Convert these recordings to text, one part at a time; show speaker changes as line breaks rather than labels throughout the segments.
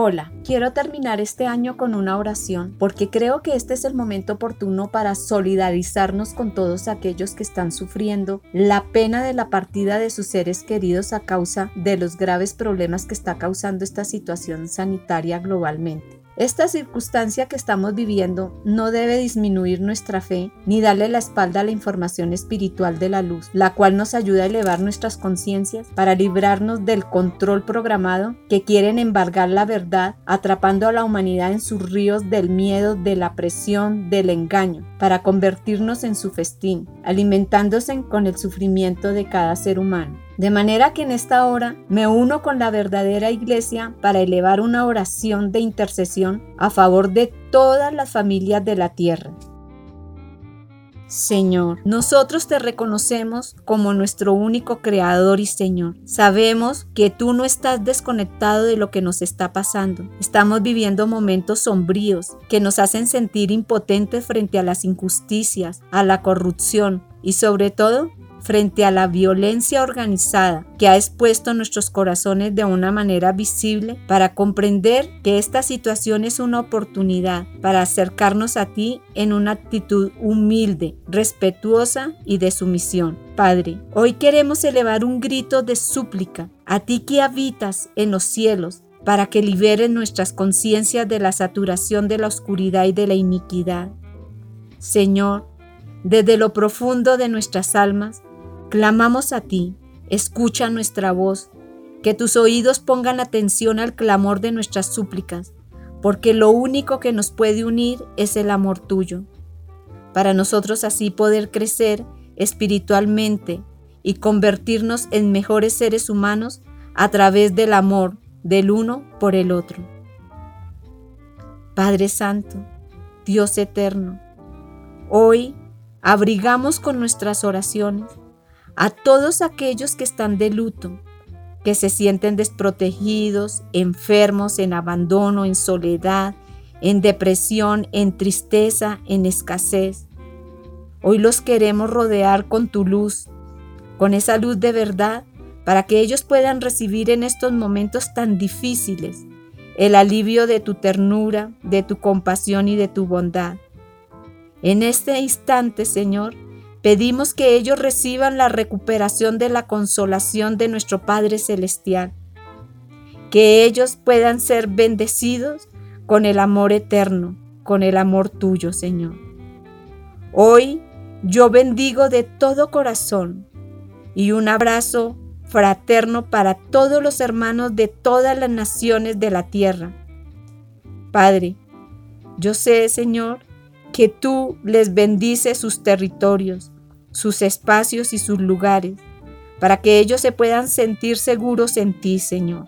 Hola, quiero terminar este año con una oración porque creo que este es el momento oportuno para solidarizarnos con todos aquellos que están sufriendo la pena de la partida de sus seres queridos a causa de los graves problemas que está causando esta situación sanitaria globalmente. Esta circunstancia que estamos viviendo no debe disminuir nuestra fe ni darle la espalda a la información espiritual de la luz, la cual nos ayuda a elevar nuestras conciencias para librarnos del control programado que quieren embargar la verdad, atrapando a la humanidad en sus ríos del miedo, de la presión, del engaño, para convertirnos en su festín, alimentándose con el sufrimiento de cada ser humano. De manera que en esta hora me uno con la verdadera iglesia para elevar una oración de intercesión a favor de todas las familias de la tierra. Señor, nosotros te reconocemos como nuestro único creador y Señor. Sabemos que tú no estás desconectado de lo que nos está pasando. Estamos viviendo momentos sombríos que nos hacen sentir impotentes frente a las injusticias, a la corrupción y sobre todo frente a la violencia organizada que ha expuesto nuestros corazones de una manera visible para comprender que esta situación es una oportunidad para acercarnos a ti en una actitud humilde, respetuosa y de sumisión. Padre, hoy queremos elevar un grito de súplica a ti que habitas en los cielos para que liberes nuestras conciencias de la saturación de la oscuridad y de la iniquidad. Señor, desde lo profundo de nuestras almas, Clamamos a ti, escucha nuestra voz, que tus oídos pongan atención al clamor de nuestras súplicas, porque lo único que nos puede unir es el amor tuyo, para nosotros así poder crecer espiritualmente y convertirnos en mejores seres humanos a través del amor del uno por el otro. Padre Santo, Dios eterno, hoy abrigamos con nuestras oraciones a todos aquellos que están de luto, que se sienten desprotegidos, enfermos, en abandono, en soledad, en depresión, en tristeza, en escasez. Hoy los queremos rodear con tu luz, con esa luz de verdad, para que ellos puedan recibir en estos momentos tan difíciles el alivio de tu ternura, de tu compasión y de tu bondad. En este instante, Señor, Pedimos que ellos reciban la recuperación de la consolación de nuestro Padre Celestial, que ellos puedan ser bendecidos con el amor eterno, con el amor tuyo, Señor. Hoy yo bendigo de todo corazón y un abrazo fraterno para todos los hermanos de todas las naciones de la tierra. Padre, yo sé, Señor, que tú les bendices sus territorios, sus espacios y sus lugares, para que ellos se puedan sentir seguros en ti, Señor.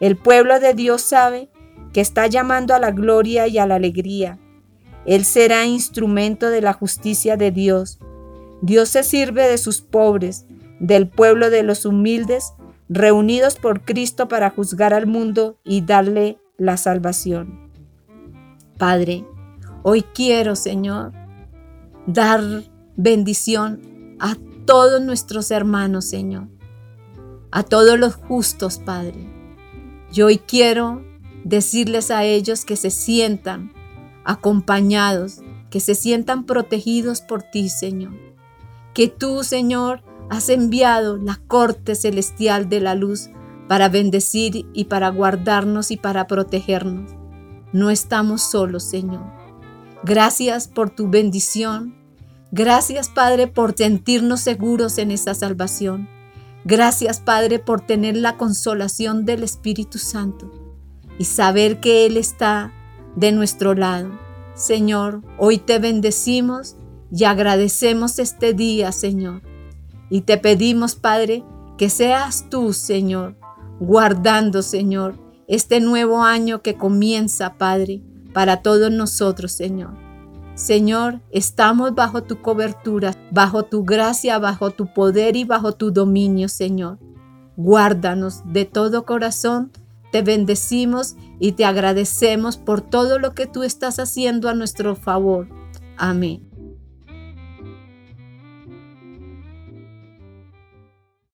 El pueblo de Dios sabe que está llamando a la gloria y a la alegría. Él será instrumento de la justicia de Dios. Dios se sirve de sus pobres, del pueblo de los humildes, reunidos por Cristo para juzgar al mundo y darle la salvación. Padre, Hoy quiero, Señor, dar bendición a todos nuestros hermanos, Señor, a todos los justos, Padre. Yo hoy quiero decirles a ellos que se sientan acompañados, que se sientan protegidos por ti, Señor. Que tú, Señor, has enviado la corte celestial de la luz para bendecir y para guardarnos y para protegernos. No estamos solos, Señor. Gracias por tu bendición. Gracias, Padre, por sentirnos seguros en esa salvación. Gracias, Padre, por tener la consolación del Espíritu Santo y saber que Él está de nuestro lado. Señor, hoy te bendecimos y agradecemos este día, Señor. Y te pedimos, Padre, que seas tú, Señor, guardando, Señor, este nuevo año que comienza, Padre, para todos nosotros, Señor. Señor, estamos bajo tu cobertura, bajo tu gracia, bajo tu poder y bajo tu dominio, Señor. Guárdanos de todo corazón. Te bendecimos y te agradecemos por todo lo que tú estás haciendo a nuestro favor. Amén.